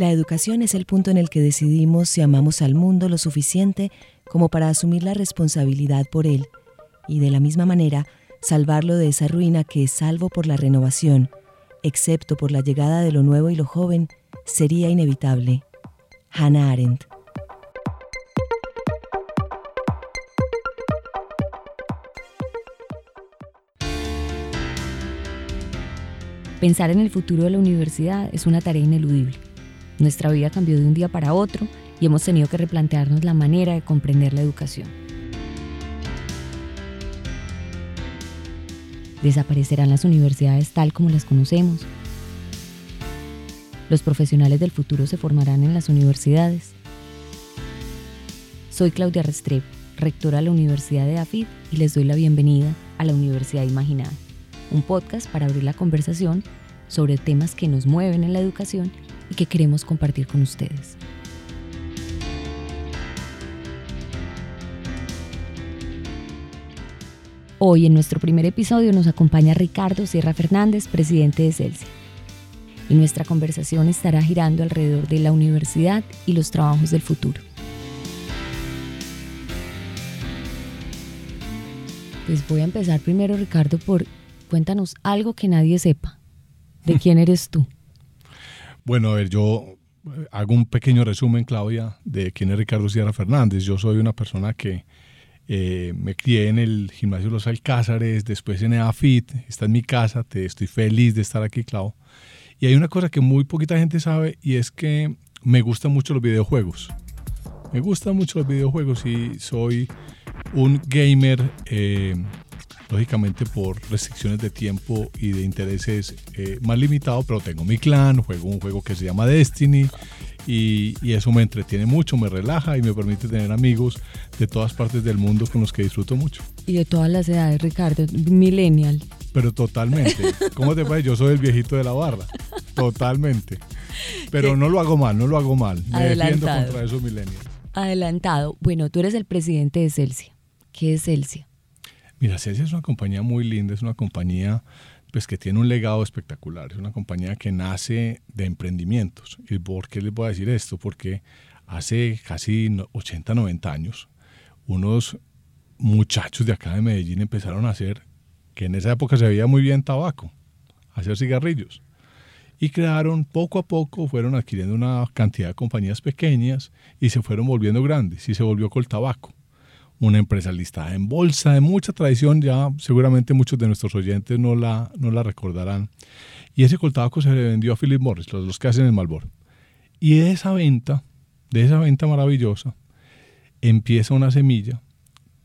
La educación es el punto en el que decidimos si amamos al mundo lo suficiente como para asumir la responsabilidad por él y de la misma manera salvarlo de esa ruina que, salvo por la renovación, excepto por la llegada de lo nuevo y lo joven, sería inevitable. Hannah Arendt. Pensar en el futuro de la universidad es una tarea ineludible. Nuestra vida cambió de un día para otro y hemos tenido que replantearnos la manera de comprender la educación. Desaparecerán las universidades tal como las conocemos. Los profesionales del futuro se formarán en las universidades. Soy Claudia Restrepo, rectora de la Universidad de AFID y les doy la bienvenida a la Universidad Imaginada un podcast para abrir la conversación sobre temas que nos mueven en la educación y que queremos compartir con ustedes. Hoy en nuestro primer episodio nos acompaña Ricardo Sierra Fernández, presidente de Celsia. Y nuestra conversación estará girando alrededor de la universidad y los trabajos del futuro. Pues voy a empezar primero, Ricardo, por Cuéntanos algo que nadie sepa. ¿De quién eres tú? Bueno, a ver, yo eh, hago un pequeño resumen, Claudia, de quién es Ricardo Sierra Fernández. Yo soy una persona que eh, me crié en el gimnasio Los Alcázares, después en EAFIT, está en mi casa, te, estoy feliz de estar aquí, Clau. Y hay una cosa que muy poquita gente sabe y es que me gustan mucho los videojuegos. Me gustan mucho los videojuegos y soy un gamer eh, lógicamente por restricciones de tiempo y de intereses eh, más limitados, pero tengo mi clan, juego un juego que se llama Destiny y, eso me entretiene mucho, me relaja y me permite tener amigos de todas partes del mundo con los que disfruto mucho. Y de todas las edades, Ricardo, millennial. Pero totalmente. ¿Cómo te parece? Yo soy el viejito de la barra. Totalmente. Pero no lo hago mal, no lo hago mal. Me defiendo contra esos millennials. Adelantado. Bueno, tú eres el presidente de Celsia. ¿Qué es Celsia? Mira, Celsius es una compañía muy linda, es una compañía pues, que tiene un legado espectacular, es una compañía que nace de emprendimientos. ¿Y por qué les voy a decir esto? Porque hace casi 80, 90 años, unos muchachos de acá de Medellín empezaron a hacer, que en esa época se veía muy bien tabaco, hacer cigarrillos. Y crearon, poco a poco, fueron adquiriendo una cantidad de compañías pequeñas y se fueron volviendo grandes y se volvió con el tabaco una empresa listada en bolsa de mucha tradición, ya seguramente muchos de nuestros oyentes no la, no la recordarán. Y ese coltabaco se le vendió a Philip Morris, los, los que hacen el Malboro. Y de esa venta, de esa venta maravillosa, empieza una semilla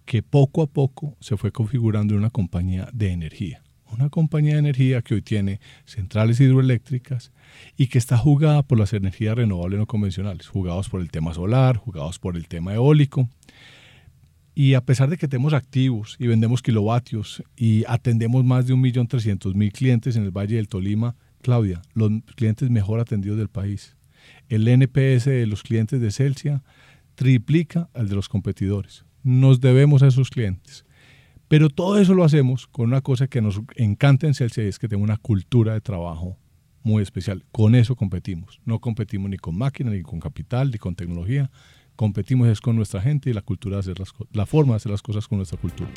que poco a poco se fue configurando en una compañía de energía. Una compañía de energía que hoy tiene centrales hidroeléctricas y que está jugada por las energías renovables no convencionales, jugados por el tema solar, jugados por el tema eólico y a pesar de que tenemos activos y vendemos kilovatios y atendemos más de 1.300.000 clientes en el Valle del Tolima, Claudia, los clientes mejor atendidos del país. El NPS de los clientes de Celsia triplica al de los competidores. Nos debemos a esos clientes. Pero todo eso lo hacemos con una cosa que nos encanta en Celsia y es que tenemos una cultura de trabajo muy especial. Con eso competimos. No competimos ni con máquinas, ni con capital, ni con tecnología competimos es con nuestra gente y la cultura de hacer las, la forma de hacer las cosas con nuestra cultura.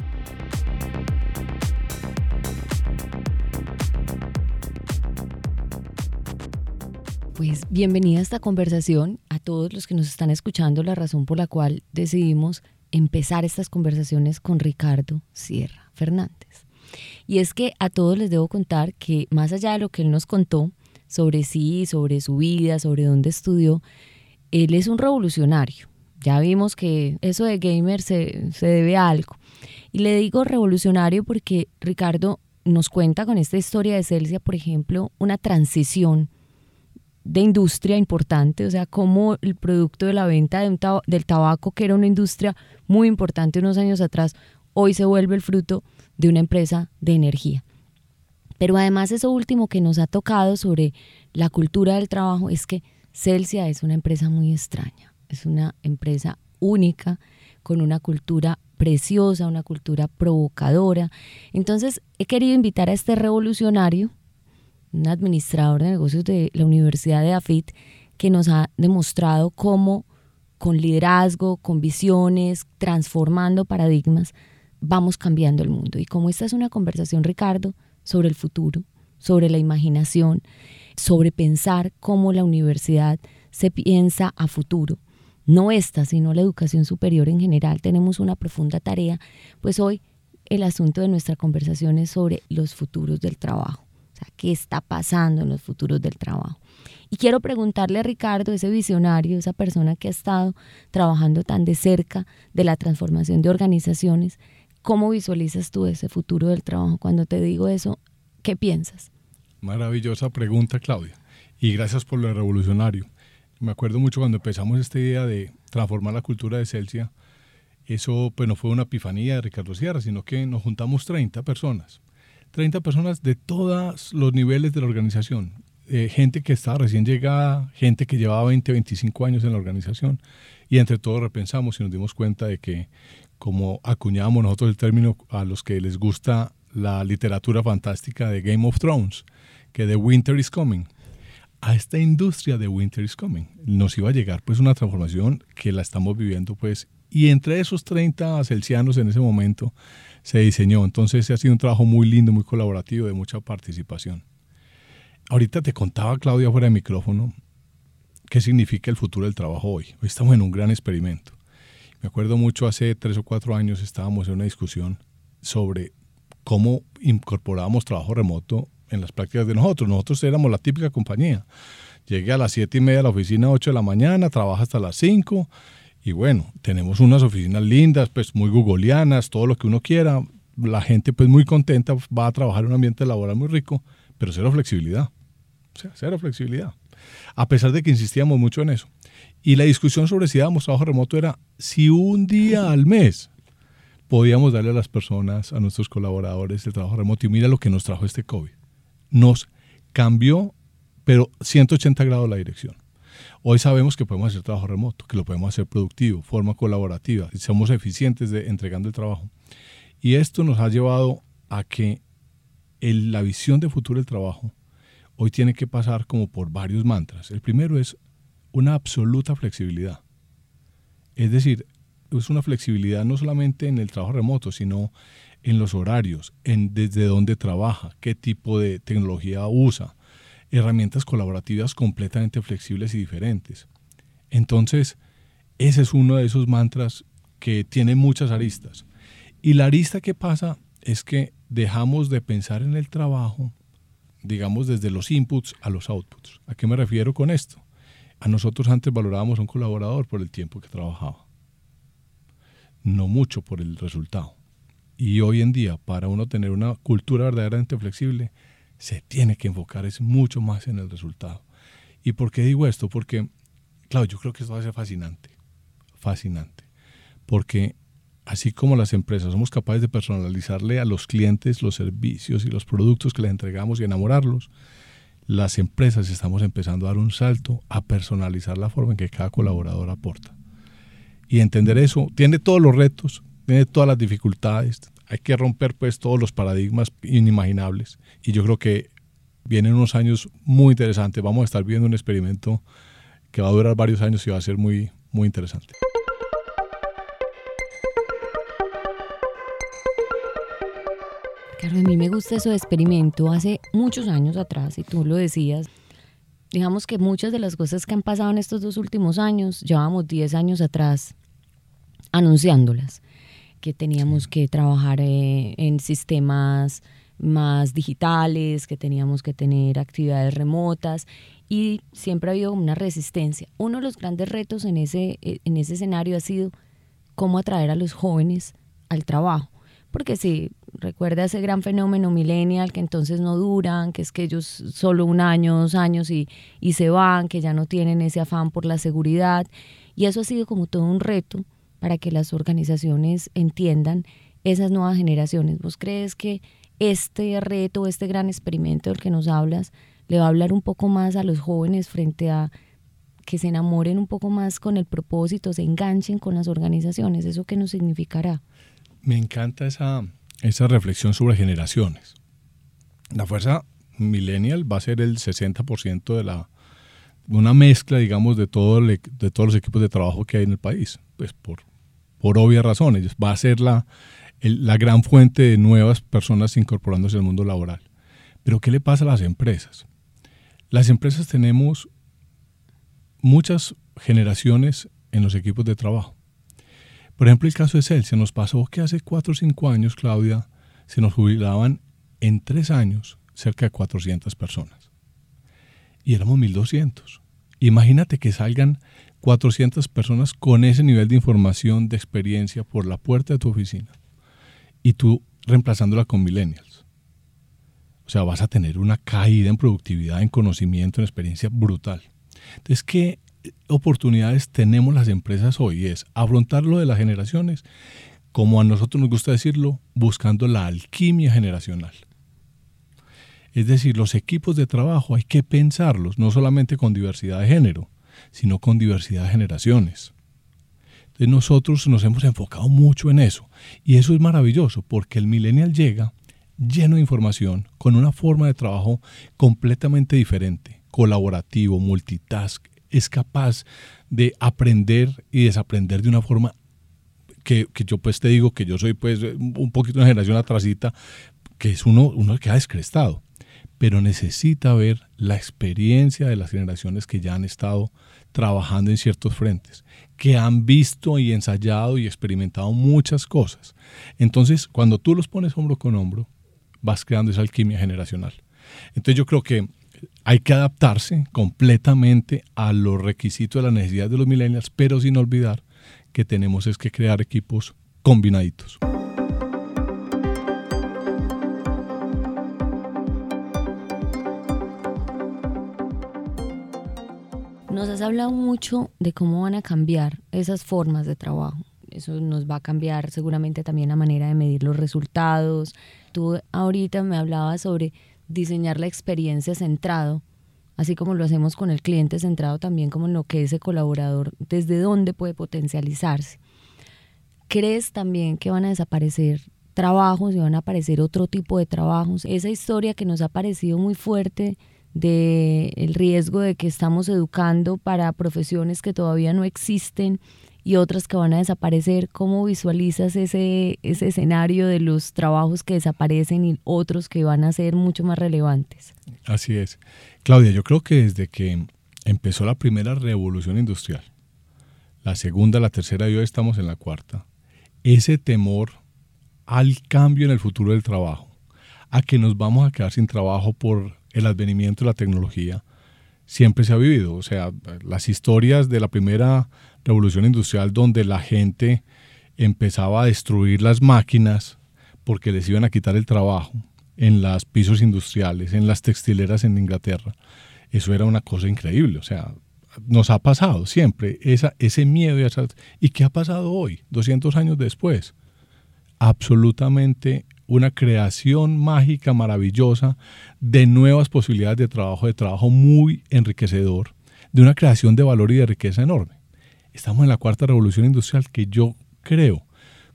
Pues bienvenida a esta conversación a todos los que nos están escuchando, la razón por la cual decidimos empezar estas conversaciones con Ricardo Sierra Fernández. Y es que a todos les debo contar que más allá de lo que él nos contó sobre sí, sobre su vida, sobre dónde estudió, él es un revolucionario. Ya vimos que eso de gamer se, debe a algo. Y le digo revolucionario porque Ricardo nos cuenta con esta historia de Celsia, por ejemplo, una transición de industria importante, o sea, cómo el producto de la venta del tabaco, que era una industria muy importante unos años atrás, hoy se vuelve el fruto de una empresa de energía. Pero además eso último que nos ha tocado sobre la cultura del trabajo es que Celsia es una empresa muy extraña, es una empresa única, con una cultura preciosa, una cultura provocadora. Entonces he querido invitar a este revolucionario, un administrador de negocios de la Universidad de AFIT, que nos ha demostrado cómo con liderazgo, con visiones, transformando paradigmas, vamos cambiando el mundo. Y como esta es una conversación, Ricardo, sobre el futuro, sobre la imaginación, sobre pensar cómo la universidad se piensa a futuro, no esta, sino la educación superior en general, tenemos una profunda tarea, pues hoy el asunto de nuestra conversación es sobre los futuros del trabajo. O sea, ¿qué está pasando en los futuros del trabajo? Y quiero preguntarle a Ricardo, ese visionario, esa persona que ha estado trabajando tan de cerca de la transformación de organizaciones, ¿cómo visualizas tú ese futuro del trabajo? Cuando te digo eso, ¿qué piensas? Maravillosa pregunta, Claudia. Y gracias por lo revolucionario. Me acuerdo mucho cuando empezamos esta idea de transformar la cultura de Celsia. Eso pues no fue una epifanía de Ricardo Sierra, sino que nos juntamos 30 personas. 30 personas de todos los niveles de la organización. Eh, gente que estaba recién llegada, gente que llevaba 20, 25 años en la organización. Y entre todos repensamos y nos dimos cuenta de que, como acuñábamos nosotros el término a los que les gusta la literatura fantástica de Game of Thrones, que The Winter is Coming, a esta industria de Winter is Coming nos iba a llegar pues una transformación que la estamos viviendo pues y entre esos 30 celsianos en ese momento se diseñó. Entonces ha sido un trabajo muy lindo, muy colaborativo, de mucha participación. Ahorita te contaba, Claudia, fuera de micrófono, qué significa el futuro del trabajo hoy. Hoy estamos en un gran experimento. Me acuerdo mucho, hace tres o cuatro años estábamos en una discusión sobre cómo incorporábamos trabajo remoto en las prácticas de nosotros. Nosotros éramos la típica compañía. Llegué a las siete y media a la oficina, 8 de la mañana, trabaja hasta las 5 y bueno, tenemos unas oficinas lindas, pues muy googleanas, todo lo que uno quiera. La gente pues muy contenta, va a trabajar en un ambiente laboral muy rico, pero cero flexibilidad. O sea, cero flexibilidad. A pesar de que insistíamos mucho en eso. Y la discusión sobre si dábamos trabajo remoto era si un día al mes podíamos darle a las personas, a nuestros colaboradores el trabajo remoto. Y mira lo que nos trajo este COVID. Nos cambió, pero 180 grados la dirección. Hoy sabemos que podemos hacer trabajo remoto, que lo podemos hacer productivo, forma colaborativa, somos eficientes de entregando el trabajo. Y esto nos ha llevado a que la visión de futuro del trabajo hoy tiene que pasar como por varios mantras. El primero es una absoluta flexibilidad. Es decir, es una flexibilidad no solamente en el trabajo remoto, sino en los horarios, en desde dónde trabaja, qué tipo de tecnología usa, herramientas colaborativas completamente flexibles y diferentes. Entonces, ese es uno de esos mantras que tiene muchas aristas. Y la arista que pasa es que dejamos de pensar en el trabajo, digamos, desde los inputs a los outputs. ¿A qué me refiero con esto? A nosotros antes valorábamos a un colaborador por el tiempo que trabajaba, no mucho por el resultado. Y hoy en día, para uno tener una cultura verdaderamente flexible, se tiene que enfocar es mucho más en el resultado. ¿Y por qué digo esto? Porque, claro, yo creo que esto va a ser fascinante, fascinante, porque así como las empresas somos capaces de personalizarle a los clientes los servicios y los productos que les entregamos y enamorarlos, las empresas estamos empezando a dar un salto a personalizar la forma en que cada colaborador aporta. Y entender eso tiene todos los retos, tiene todas las dificultades, hay que romper pues todos los paradigmas inimaginables y yo creo que vienen unos años muy interesantes. Vamos a estar viendo un experimento que va a durar varios años y va a ser muy, muy interesante. Claro, a mí me gusta eso de experimento hace muchos años atrás, y tú lo decías. Digamos que muchas de las cosas que han pasado en estos dos últimos años, llevamos 10 años atrás anunciándolas que teníamos que trabajar eh, en sistemas más digitales, que teníamos que tener actividades remotas y siempre ha habido una resistencia. Uno de los grandes retos en ese, eh, en ese escenario ha sido cómo atraer a los jóvenes al trabajo. Porque si recuerda ese gran fenómeno millennial que entonces no duran, que es que ellos solo un año, dos años y, y se van, que ya no tienen ese afán por la seguridad. Y eso ha sido como todo un reto para que las organizaciones entiendan esas nuevas generaciones. ¿Vos crees que este reto, este gran experimento del que nos hablas, le va a hablar un poco más a los jóvenes frente a que se enamoren un poco más con el propósito, se enganchen con las organizaciones? ¿Eso qué nos significará? Me encanta esa, esa reflexión sobre generaciones. La fuerza millennial va a ser el 60% de la, una mezcla, digamos, de, todo de todos los equipos de trabajo que hay en el país, pues por, por obvias razones. Va a ser la, la gran fuente de nuevas personas incorporándose al mundo laboral. Pero ¿qué le pasa a las empresas? Las empresas tenemos muchas generaciones en los equipos de trabajo. Por ejemplo, el caso de Celsius nos pasó que hace 4 o 5 años, Claudia, se nos jubilaban en 3 años cerca de 400 personas. Y éramos 1200. Imagínate que salgan 400 personas con ese nivel de información, de experiencia por la puerta de tu oficina y tú reemplazándola con millennials. O sea, vas a tener una caída en productividad, en conocimiento, en experiencia brutal. Entonces, ¿qué oportunidades tenemos las empresas hoy? Es afrontar lo de las generaciones, como a nosotros nos gusta decirlo, buscando la alquimia generacional. Es decir, los equipos de trabajo hay que pensarlos, no solamente con diversidad de género, sino con diversidad de generaciones. Entonces nosotros nos hemos enfocado mucho en eso. Y eso es maravilloso, porque el millennial llega lleno de información, con una forma de trabajo completamente diferente, colaborativo, multitask, es capaz de aprender y desaprender de una forma que, yo pues te digo que yo soy pues un poquito una generación atrasita, que es uno, uno que ha descrestado, pero necesita ver la experiencia de las generaciones que ya han estado trabajando en ciertos frentes, que han visto y ensayado y experimentado muchas cosas. Entonces, cuando tú los pones hombro con hombro, vas creando esa alquimia generacional. Entonces yo creo que hay que adaptarse completamente a los requisitos de las necesidades de los millennials, pero sin olvidar que tenemos es que crear equipos combinaditos. Nos has hablado mucho de cómo van a cambiar esas formas de trabajo. Eso nos va a cambiar seguramente también la manera de medir los resultados. Tú ahorita me hablabas sobre diseñar la experiencia centrado, así como lo hacemos con el cliente centrado también como en lo que ese colaborador, desde dónde puede potencializarse. ¿Crees también que van a desaparecer trabajos y van a aparecer otro tipo de trabajos? Esa historia que nos ha parecido muy fuerte del el riesgo de que estamos educando para profesiones que todavía no existen y otras que van a desaparecer. ¿Cómo visualizas ese, ese escenario de los trabajos que desaparecen y otros que van a ser mucho más relevantes? Así es. Claudia, yo creo que desde que empezó la primera revolución industrial, la segunda, la tercera y hoy estamos en la cuarta, ese temor al cambio en el futuro del trabajo, a que nos vamos a quedar sin trabajo por el advenimiento de la tecnología, siempre se ha vivido. O sea, las historias de la primera revolución industrial donde la gente empezaba a destruir las máquinas porque les iban a quitar el trabajo en los pisos industriales, en las textileras en Inglaterra. Eso era una cosa increíble, o sea, nos ha pasado siempre esa, ese miedo. Y, ¿Y qué ha pasado hoy, 200 años después? Absolutamente una creación mágica, maravillosa, de nuevas posibilidades de trabajo, de trabajo muy enriquecedor, de una creación de valor y de riqueza enorme. Estamos en la cuarta revolución industrial que yo creo,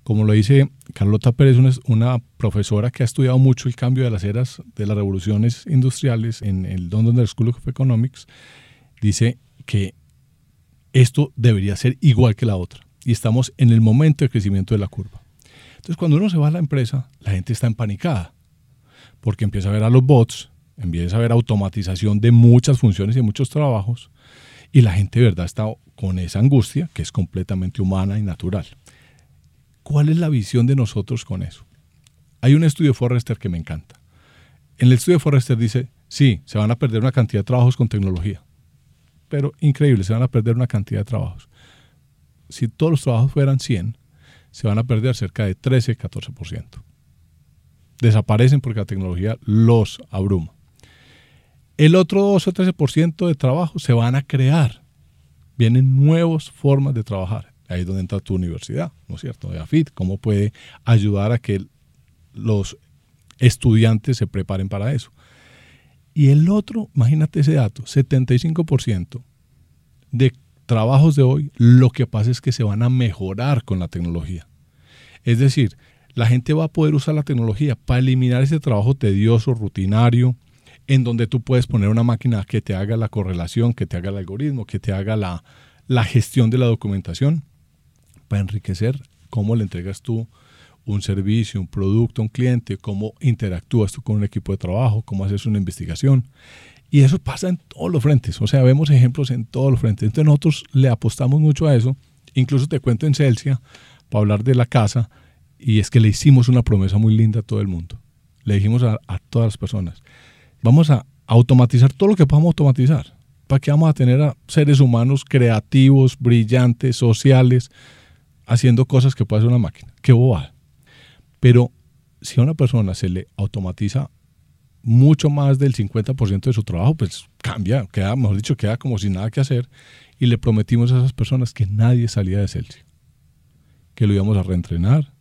como lo dice Carlota Pérez, una, profesora que ha estudiado mucho el cambio de las eras de las revoluciones industriales en el London School of Economics, dice que esto debería ser igual que la otra. Y estamos en el momento de crecimiento de la curva. Entonces, cuando uno se va a la empresa, la gente está empanicada, porque empieza a ver a los bots, empieza a ver automatización de muchas funciones y de muchos trabajos, y la gente de verdad está con esa angustia que es completamente humana y natural. ¿Cuál es la visión de nosotros con eso? Hay un estudio de Forrester que me encanta. En el estudio de Forrester dice, sí, se van a perder una cantidad de trabajos con tecnología, pero increíble, se van a perder una cantidad de trabajos. Si todos los trabajos fueran 100, se van a perder cerca de 13-14%. Desaparecen porque la tecnología los abruma. El otro 2 o 13% de trabajo se van a crear. Vienen nuevas formas de trabajar. Ahí es donde entra tu universidad, ¿no es cierto? De AFIT, cómo puede ayudar a que los estudiantes se preparen para eso. Y el otro, imagínate ese dato, 75% de trabajos de hoy, lo que pasa es que se van a mejorar con la tecnología. Es decir, la gente va a poder usar la tecnología para eliminar ese trabajo tedioso, rutinario, en donde tú puedes poner una máquina que te haga la correlación, que te haga el algoritmo, que te haga la, la gestión de la documentación para enriquecer cómo le entregas tú un servicio, un producto un cliente, cómo interactúas tú con un equipo de trabajo, cómo haces una investigación. Y eso pasa en todos los frentes, o sea, vemos ejemplos en todos los frentes. Entonces nosotros le apostamos mucho a eso. Incluso te cuento en Celsia, para hablar de la casa, y es que le hicimos una promesa muy linda a todo el mundo. Le dijimos a, todas las personas, vamos a automatizar todo lo que podamos automatizar. ¿Para qué vamos a tener a seres humanos creativos, brillantes, sociales, haciendo cosas que puede hacer una máquina? Qué bobada. Pero si a una persona se le automatiza mucho más del 50% de su trabajo, pues cambia, queda, mejor dicho, queda como sin nada que hacer. Y le prometimos a esas personas que nadie salía de Celsius, que lo íbamos a reentrenar,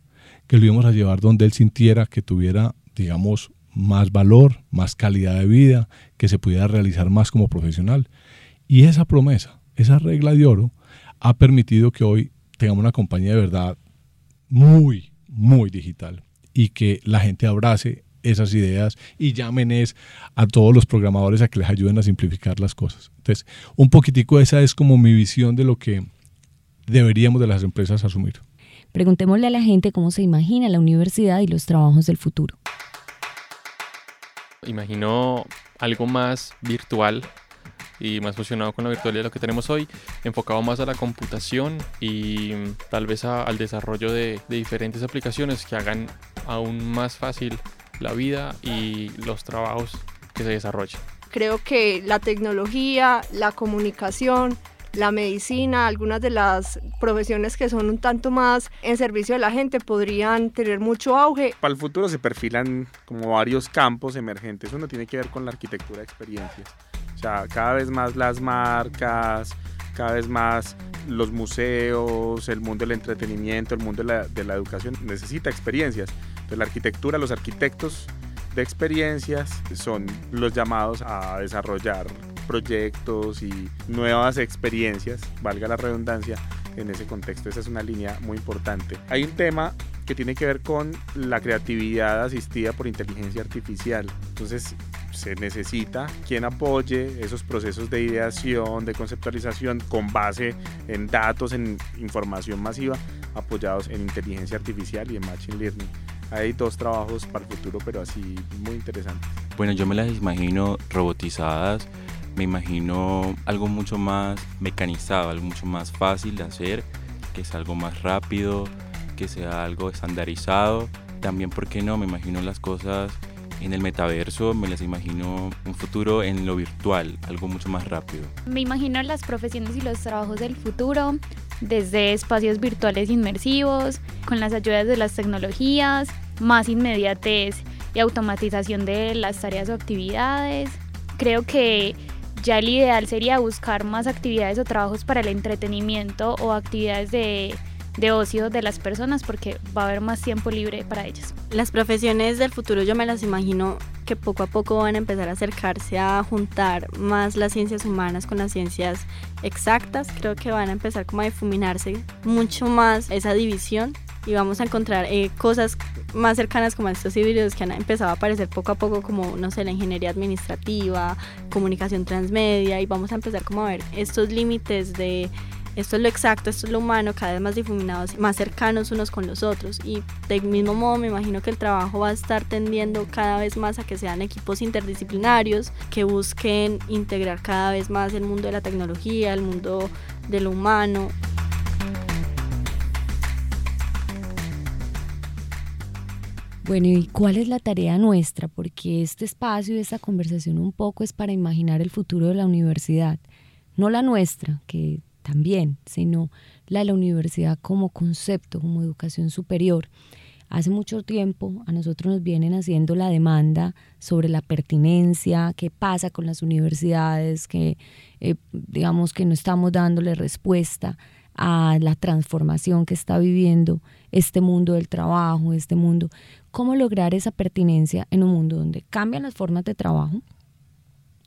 que lo íbamos a llevar donde él sintiera que tuviera, digamos, más valor, más calidad de vida, que se pudiera realizar más como profesional. Y esa promesa, esa regla de oro, ha permitido que hoy tengamos una compañía de verdad muy, muy digital y que la gente abrace esas ideas y llamen a todos los programadores a que les ayuden a simplificar las cosas. Entonces, un poquitico esa es como mi visión de lo que deberíamos de las empresas asumir. Preguntémosle a la gente cómo se imagina la universidad y los trabajos del futuro. Imagino algo más virtual y más fusionado con la virtualidad de lo que tenemos hoy, enfocado más a la computación y tal vez al desarrollo de, de diferentes aplicaciones que hagan aún más fácil la vida y los trabajos que se desarrollan. Creo que la tecnología, la comunicación, la medicina, algunas de las profesiones que son un tanto más en servicio de la gente podrían tener mucho auge. Para el futuro se perfilan como varios campos emergentes. Uno tiene que ver con la arquitectura de experiencias. O sea, cada vez más las marcas, cada vez más los museos, el mundo del entretenimiento, el mundo de la, de la educación necesita experiencias. Entonces la arquitectura, los arquitectos de experiencias son los llamados a desarrollar proyectos y nuevas experiencias, valga la redundancia, en ese contexto. Esa es una línea muy importante. Hay un tema que tiene que ver con la creatividad asistida por inteligencia artificial. Entonces se necesita quien apoye esos procesos de ideación, de conceptualización con base en datos, en información masiva, apoyados en inteligencia artificial y en machine learning. Hay dos trabajos para el futuro, pero así muy interesantes. Bueno, yo me las imagino robotizadas me imagino algo mucho más mecanizado, algo mucho más fácil de hacer, que sea algo más rápido, que sea algo estandarizado. También, ¿por qué no? Me imagino las cosas en el metaverso, me las imagino un futuro en lo virtual, algo mucho más rápido. Me imagino las profesiones y los trabajos del futuro, desde espacios virtuales inmersivos, con las ayudas de las tecnologías, más inmediatez y automatización de las tareas o actividades. Creo que ya el ideal sería buscar más actividades o trabajos para el entretenimiento o actividades de, de ocio de las personas porque va a haber más tiempo libre para ellas. Las profesiones del futuro yo me las imagino que poco a poco van a empezar a acercarse a juntar más las ciencias humanas con las ciencias exactas. Creo que van a empezar como a difuminarse mucho más esa división y vamos a encontrar eh, cosas más cercanas como estos híbridos que han empezado a aparecer poco a poco como, no sé, la ingeniería administrativa, comunicación transmedia y vamos a empezar como a ver estos límites de esto es lo exacto, esto es lo humano, cada vez más difuminados, más cercanos unos con los otros. Y del mismo modo me imagino que el trabajo va a estar tendiendo cada vez más a que sean equipos interdisciplinarios, que busquen integrar cada vez más el mundo de la tecnología, el mundo de lo humano. Bueno, ¿y cuál es la tarea nuestra? Porque este espacio y esta conversación un poco es para imaginar el futuro de la universidad. No la nuestra, que también, sino la de la universidad como concepto, como educación superior. Hace mucho tiempo a nosotros nos vienen haciendo la demanda sobre la pertinencia, qué pasa con las universidades, que eh, digamos que no estamos dándole respuesta a la transformación que está viviendo este mundo del trabajo, este mundo cómo lograr esa pertinencia en un mundo donde cambian las formas de trabajo,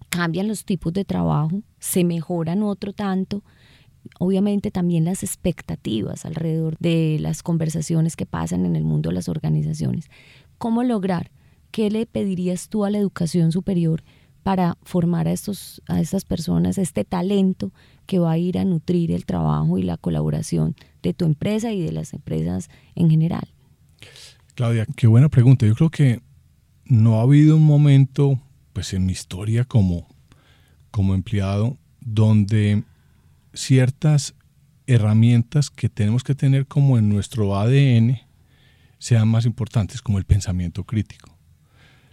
cambian los tipos de trabajo, se mejoran otro tanto, obviamente también las expectativas alrededor de las conversaciones que pasan en el mundo de las organizaciones. ¿Cómo lograr? ¿Qué le pedirías tú a la educación superior para formar a, estos, a estas personas, este talento que va a ir a nutrir el trabajo y la colaboración de tu empresa y de las empresas en general? Claudia, qué buena pregunta. Yo creo que no ha habido un momento, pues en mi historia como, como empleado, donde ciertas herramientas que tenemos que tener como en nuestro ADN sean más importantes, como el pensamiento crítico,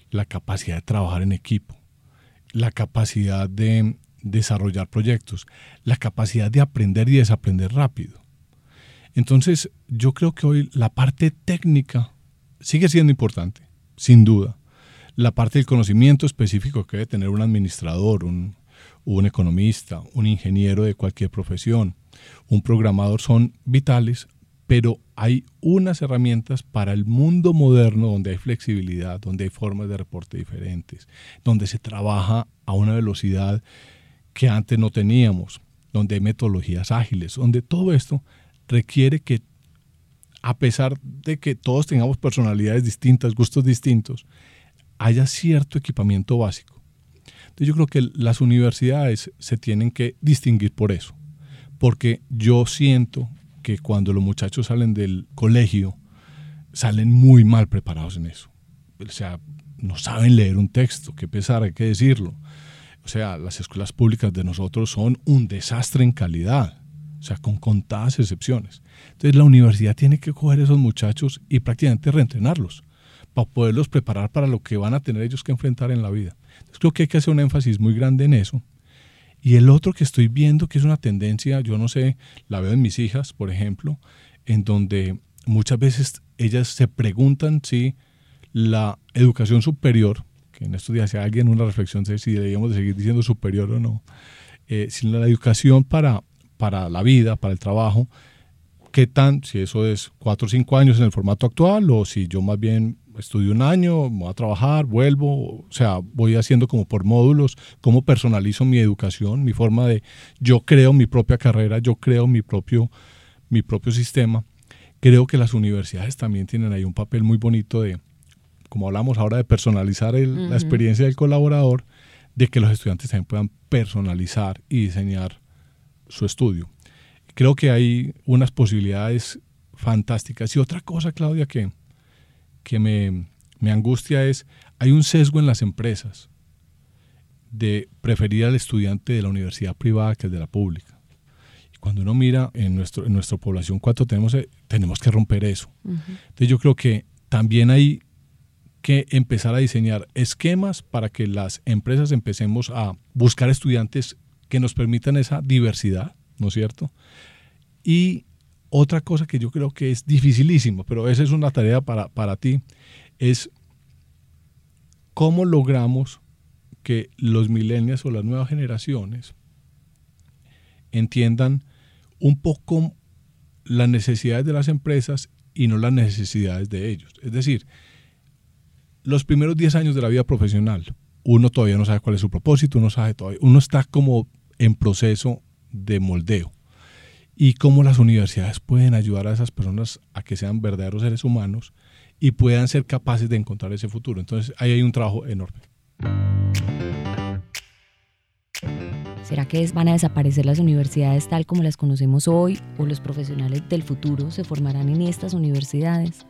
la capacidad de trabajar en equipo, la capacidad de desarrollar proyectos, la capacidad de aprender y desaprender rápido. Entonces, yo creo que hoy la parte técnica sigue siendo importante, sin duda. La parte del conocimiento específico que debe tener un administrador, un, un economista, un ingeniero de cualquier profesión, un programador son vitales, pero hay unas herramientas para el mundo moderno donde hay flexibilidad, donde hay formas de reporte diferentes, donde se trabaja a una velocidad que antes no teníamos, donde hay metodologías ágiles, donde todo esto requiere que, a pesar de que todos tengamos personalidades distintas, gustos distintos, haya cierto equipamiento básico. Entonces yo creo que las universidades se tienen que distinguir por eso, porque yo siento que cuando los muchachos salen del colegio, salen muy mal preparados en eso. O sea, no saben leer un texto, qué pesar, hay que decirlo. O sea, las escuelas públicas de nosotros son un desastre en calidad, o sea, con contadas excepciones. Entonces la universidad tiene que coger a esos muchachos y prácticamente reentrenarlos para poderlos preparar para lo que van a tener ellos que enfrentar en la vida. Creo que hay que hacer un énfasis muy grande en eso. Y el otro que estoy viendo, que es una tendencia, yo no sé, la veo en mis hijas, por ejemplo, en donde muchas veces ellas se preguntan si la educación superior, que en estos días hacía alguien una reflexión de si deberíamos de seguir diciendo superior o no, eh, si la educación para, para la vida, para el trabajo, qué tan, si eso es cuatro o cinco años en el formato actual o si yo más bien estudio un año, voy a trabajar, vuelvo, o sea, voy haciendo como por módulos, cómo personalizo mi educación, mi forma de, yo creo mi propia carrera, yo creo mi propio, mi propio sistema. Creo que las universidades también tienen ahí un papel muy bonito de, como hablamos ahora, de personalizar la experiencia del colaborador, de que los estudiantes también puedan personalizar y diseñar su estudio. Creo que hay unas posibilidades fantásticas. Y otra cosa, Claudia, que, que me, angustia es, hay un sesgo en las empresas de preferir al estudiante de la universidad privada que el de la pública. Y cuando uno mira en, nuestro, en nuestra población cuánto tenemos, eh, tenemos que romper eso. Entonces yo creo que también hay que empezar a diseñar esquemas para que las empresas empecemos a buscar estudiantes que nos permitan esa diversidad, ¿no es cierto? Y otra cosa que yo creo que es dificilísimo, pero esa es una tarea para, para ti, es cómo logramos que los millennials o las nuevas generaciones entiendan un poco las necesidades de las empresas y no las necesidades de ellos. Es decir, los primeros 10 años de la vida profesional, uno todavía no sabe cuál es su propósito, uno sabe todavía, uno está como en proceso de moldeo y cómo las universidades pueden ayudar a esas personas a que sean verdaderos seres humanos y puedan ser capaces de encontrar ese futuro. Entonces ahí hay un trabajo enorme. ¿Será que van a desaparecer las universidades tal como las conocemos hoy o los profesionales del futuro se formarán en estas universidades?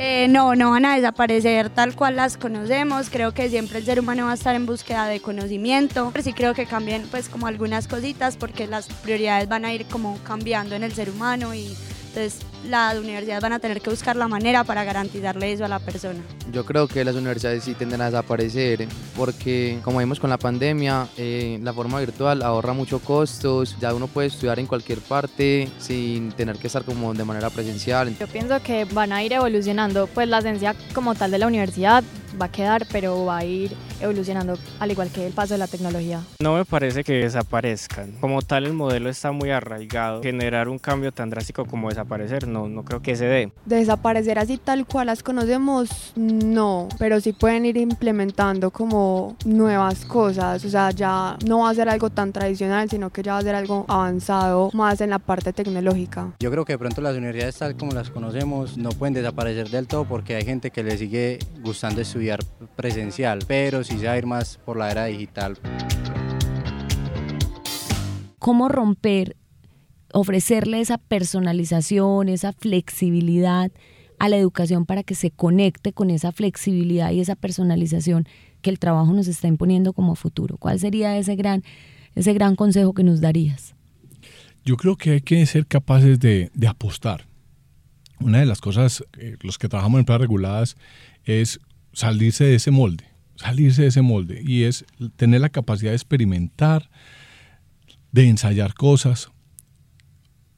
Eh, no, no van a desaparecer tal cual las conocemos. Creo que siempre el ser humano va a estar en búsqueda de conocimiento. Pero sí creo que cambien pues como algunas cositas porque las prioridades van a ir como cambiando en el ser humano y entonces las universidades van a tener que buscar la manera para garantizarle eso a la persona. Yo creo que las universidades sí tenden a desaparecer porque como vimos con la pandemia, eh, la forma virtual ahorra muchos costos, ya uno puede estudiar en cualquier parte sin tener que estar como de manera presencial. Yo pienso que van a ir evolucionando, pues la esencia como tal de la universidad va a quedar, pero va a ir evolucionando al igual que el paso de la tecnología. No me parece que desaparezcan. Como tal el modelo está muy arraigado. Generar un cambio tan drástico como desaparecer no, no creo que se dé. Desaparecer así tal cual las conocemos, no, pero sí pueden ir implementando como nuevas cosas. O sea, ya no va a ser algo tan tradicional, sino que ya va a ser algo avanzado más en la parte tecnológica. Yo creo que de pronto las universidades tal como las conocemos no pueden desaparecer del todo porque hay gente que le sigue gustando estudiar estudiar presencial, pero sí se va a ir más por la era digital. ¿Cómo romper, ofrecerle esa personalización, esa flexibilidad a la educación para que se conecte con esa flexibilidad y esa personalización que el trabajo nos está imponiendo como futuro? ¿Cuál sería ese gran, ese gran consejo que nos darías? Yo creo que hay que ser capaces de, de apostar. Una de las cosas, los que trabajamos en empresas reguladas, es salirse de ese molde, salirse de ese molde, y es tener la capacidad de experimentar, de ensayar cosas,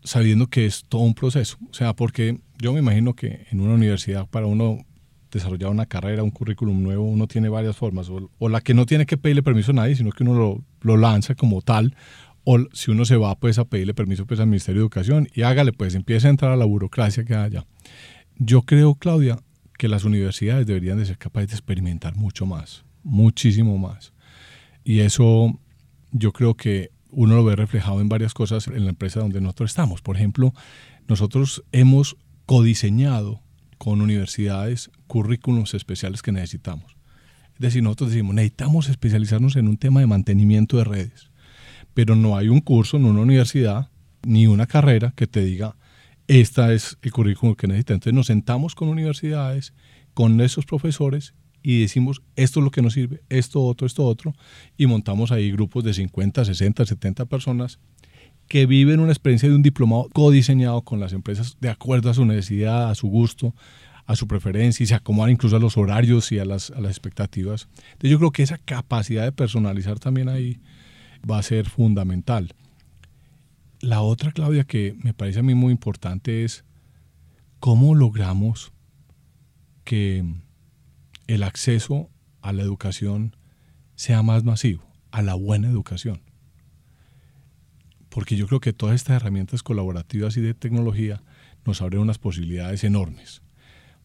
sabiendo que es todo un proceso. O sea, porque yo me imagino que en una universidad para uno desarrollar una carrera, un currículum nuevo, uno tiene varias formas, o, la que no tiene que pedirle permiso a nadie, sino que uno lo, lanza como tal, o si uno se va pues a pedirle permiso pues al Ministerio de Educación y hágale pues, empieza a entrar a la burocracia que haya. Yo creo, Claudia, que las universidades deberían de ser capaces de experimentar mucho más, muchísimo más. Y eso yo creo que uno lo ve reflejado en varias cosas en la empresa donde nosotros estamos. Por ejemplo, nosotros hemos codiseñado con universidades currículums especiales que necesitamos. Es decir, nosotros decimos, necesitamos especializarnos en un tema de mantenimiento de redes, pero no hay un curso en una universidad ni una carrera que te diga, esta es el currículum que necesitas. Entonces nos sentamos con universidades, con esos profesores y decimos esto es lo que nos sirve, esto otro, esto otro, y montamos ahí grupos de 50, 60, 70 personas que viven una experiencia de un diplomado codiseñado con las empresas de acuerdo a su necesidad, a su gusto, a su preferencia y se acomodan incluso a los horarios y a las, a las expectativas. Entonces yo creo que esa capacidad de personalizar también ahí va a ser fundamental. La otra, Claudia, que me parece a mí muy importante es cómo logramos que el acceso a la educación sea más masivo, a la buena educación. Porque yo creo que todas estas herramientas colaborativas y de tecnología nos abren unas posibilidades enormes.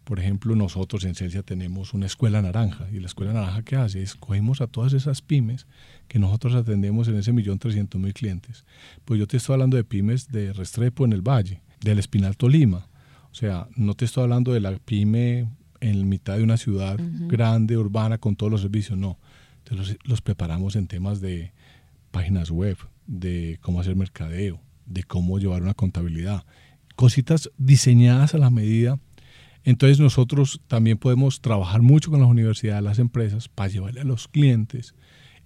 Por ejemplo, nosotros en Celsia tenemos una escuela naranja y la escuela naranja que hace es cogemos a todas esas pymes que nosotros atendemos en ese millón trescientos mil clientes. Pues yo te estoy hablando de pymes de Restrepo en el Valle, del Espinal Tolima. O sea, no te estoy hablando de la pyme en mitad de una ciudad grande, urbana, con todos los servicios, no. Entonces los, preparamos en temas de páginas web, de cómo hacer mercadeo, de cómo llevar una contabilidad. Cositas diseñadas a la medida. Entonces nosotros también podemos trabajar mucho con las universidades, las empresas, para llevarle a los clientes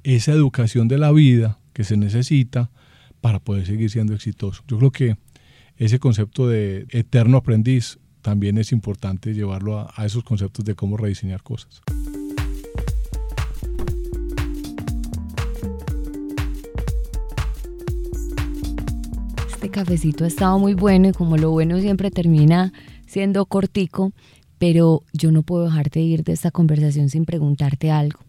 esa educación de la vida que se necesita para poder seguir siendo exitoso. Yo creo que ese concepto de eterno aprendiz también es importante llevarlo a, esos conceptos de cómo rediseñar cosas. Este cafecito ha estado muy bueno y como lo bueno siempre termina siendo cortico, pero yo no puedo dejarte ir de esta conversación sin preguntarte algo.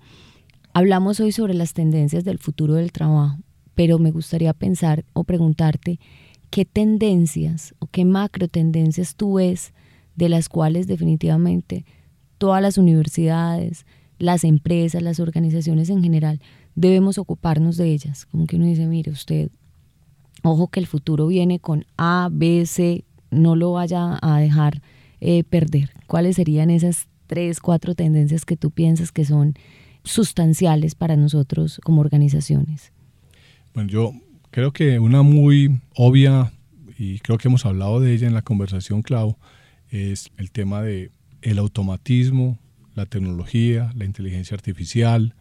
Hablamos hoy sobre las tendencias del futuro del trabajo, pero me gustaría pensar o preguntarte qué tendencias o qué macro tendencias tú ves de las cuales definitivamente todas las universidades, las empresas, las organizaciones en general, debemos ocuparnos de ellas. Como que uno dice, mire usted, ojo que el futuro viene con A, B, C, no lo vaya a dejar eh, perder. ¿Cuáles serían esas tres, cuatro tendencias que tú piensas que son sustanciales para nosotros como organizaciones? Bueno, yo creo que una muy obvia, y creo que hemos hablado de ella en la conversación, Clau, es el tema de el automatismo, la tecnología, la inteligencia artificial.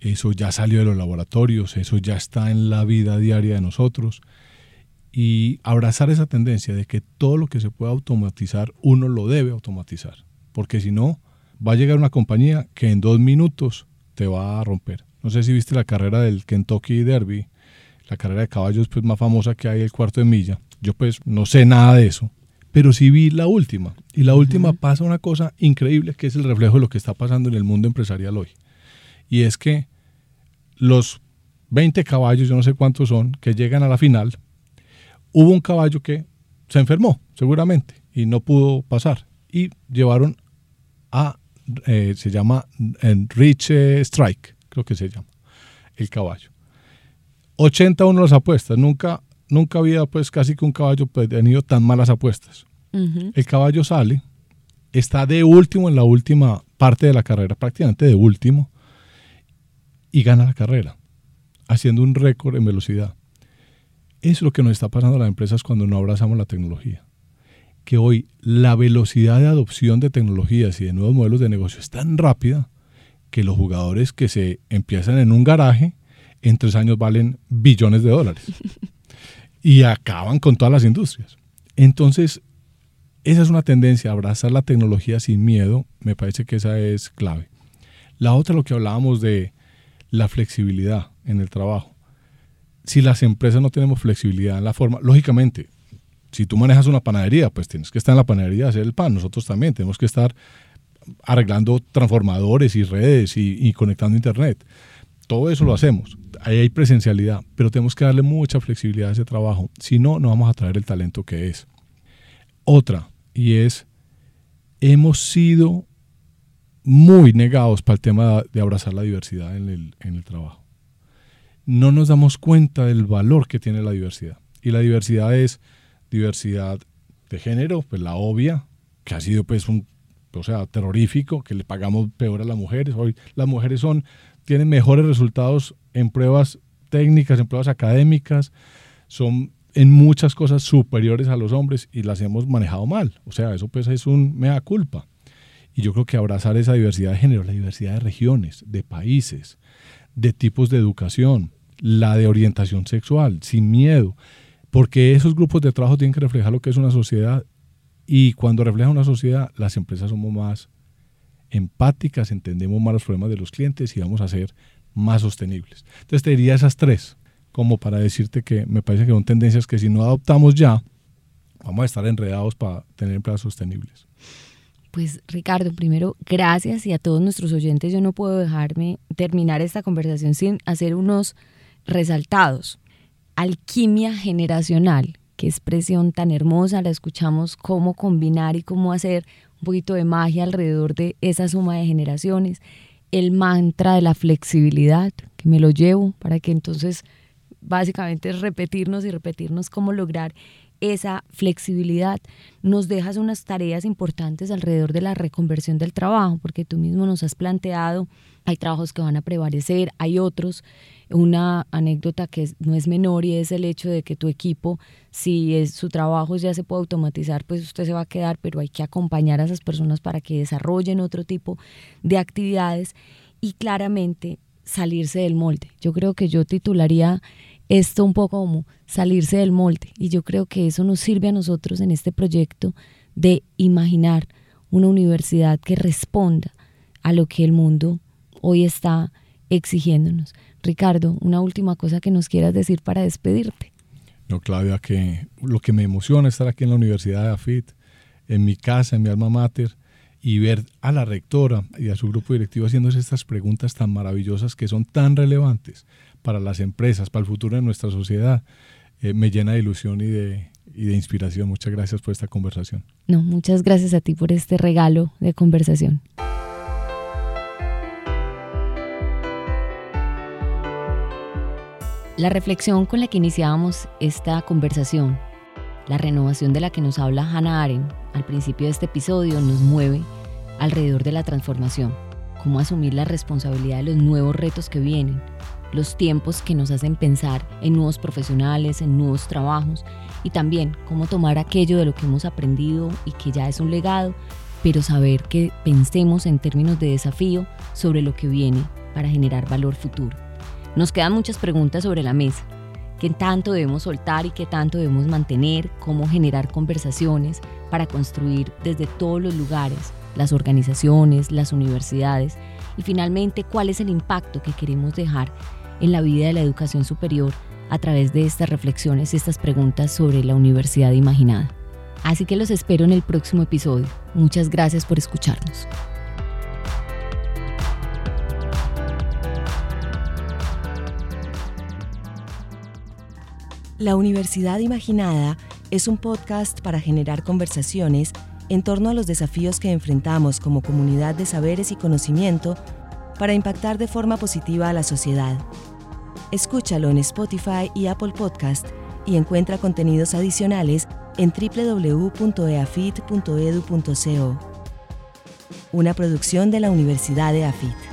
Eso ya salió de los laboratorios, eso ya está en la vida diaria de nosotros. Y abrazar esa tendencia de que todo lo que se pueda automatizar, uno lo debe automatizar. Porque si no, va a llegar una compañía que en dos minutos te va a romper. No sé si viste la carrera del Kentucky Derby, la carrera de caballos pues, más famosa que hay, el cuarto de milla. Yo pues no sé nada de eso, pero sí vi la última. Y la última pasa una cosa increíble que es el reflejo de lo que está pasando en el mundo empresarial hoy. Y es que los 20 caballos, yo no sé cuántos son, que llegan a la final, hubo un caballo que se enfermó, seguramente, y no pudo pasar. Y llevaron a, eh, se llama Rich Strike, creo que se llama, el caballo. 81 las apuestas, nunca nunca había pues casi que un caballo pues, tenido tan malas apuestas. El caballo sale, está de último en la última parte de la carrera, prácticamente de último, y gana la carrera, haciendo un récord en velocidad. Es lo que nos está pasando a las empresas cuando no abrazamos la tecnología. Que hoy la velocidad de adopción de tecnologías y de nuevos modelos de negocio es tan rápida que los jugadores que se empiezan en un garaje en tres años valen billones de dólares y acaban con todas las industrias. Entonces, esa es una tendencia, abrazar la tecnología sin miedo, me parece que esa es clave. La otra, lo que hablábamos de la flexibilidad en el trabajo. Si las empresas no tenemos flexibilidad en la forma, lógicamente, si tú manejas una panadería, pues tienes que estar en la panadería a hacer el pan. Nosotros también tenemos que estar arreglando transformadores y redes y, y conectando internet. Todo eso lo hacemos. Ahí hay presencialidad, pero tenemos que darle mucha flexibilidad a ese trabajo. Si no, no vamos a traer el talento que es. Otra, y es, hemos sido muy negados para el tema de abrazar la diversidad en el, en el trabajo. No nos damos cuenta del valor que tiene la diversidad. Y la diversidad es diversidad de género, pues la obvia, que ha sido pues un, o sea, terrorífico, que le pagamos peor a las mujeres. Hoy las mujeres son, tienen mejores resultados en pruebas técnicas, en pruebas académicas, son en muchas cosas superiores a los hombres y las hemos manejado mal. O sea, eso pues es un mea culpa. Y yo creo que abrazar esa diversidad de género, la diversidad de regiones, de países, de tipos de educación, la de orientación sexual, sin miedo, porque esos grupos de trabajo tienen que reflejar lo que es una sociedad y cuando refleja una sociedad, las empresas somos más empáticas, entendemos más los problemas de los clientes y vamos a ser más sostenibles. Entonces te diría esas tres, como para decirte que me parece que son tendencias que si no adoptamos ya, vamos a estar enredados para tener empresas sostenibles. Pues Ricardo, primero, gracias y a todos nuestros oyentes yo no puedo dejarme terminar esta conversación sin hacer unos resaltados. Alquimia generacional, qué expresión tan hermosa, la escuchamos cómo combinar y cómo hacer un poquito de magia alrededor de esa suma de generaciones. El mantra de la flexibilidad, que me lo llevo para que entonces básicamente es repetirnos y repetirnos cómo lograr esa flexibilidad. Nos dejas unas tareas importantes alrededor de la reconversión del trabajo, porque tú mismo nos has planteado, hay trabajos que van a prevalecer, hay otros. Una anécdota que no es menor y es el hecho de que tu equipo, si es, su trabajo ya se puede automatizar, pues usted se va a quedar, pero hay que acompañar a esas personas para que desarrollen otro tipo de actividades y claramente salirse del molde. Yo creo que yo titularía esto un poco como salirse del molde. Y yo creo que eso nos sirve a nosotros en este proyecto de imaginar una universidad que responda a lo que el mundo hoy está exigiéndonos. Ricardo, una última cosa que nos quieras decir para despedirte. No, Claudia, que lo que me emociona es estar aquí en la Universidad de AFIT, en mi casa, en mi alma mater, y ver a la rectora y a su grupo directivo haciéndose estas preguntas tan maravillosas que son tan relevantes para las empresas, para el futuro de nuestra sociedad, eh, me llena de ilusión y de, y de inspiración. Muchas gracias por esta conversación. No, muchas gracias a ti por este regalo de conversación. La reflexión con la que iniciábamos esta conversación, la renovación de la que nos habla Hannah Arendt al principio de este episodio, nos mueve alrededor de la transformación, cómo asumir la responsabilidad de los nuevos retos que vienen, los tiempos que nos hacen pensar en nuevos profesionales, en nuevos trabajos y también cómo tomar aquello de lo que hemos aprendido y que ya es un legado, pero saber que pensemos en términos de desafío sobre lo que viene para generar valor futuro. Nos quedan muchas preguntas sobre la mesa. ¿Qué tanto debemos soltar y qué tanto debemos mantener? ¿Cómo generar conversaciones para construir desde todos los lugares, las organizaciones, las universidades? Y finalmente, ¿cuál es el impacto que queremos dejar en la vida de la educación superior a través de estas reflexiones y estas preguntas sobre la universidad imaginada. Así que los espero en el próximo episodio. Muchas gracias por escucharnos. La Universidad Imaginada es un podcast para generar conversaciones en torno a los desafíos que enfrentamos como comunidad de saberes y conocimiento para impactar de forma positiva a la sociedad. Escúchalo en Spotify y Apple Podcast y encuentra contenidos adicionales en www.eafit.edu.co. una producción de la Universidad de AFIT.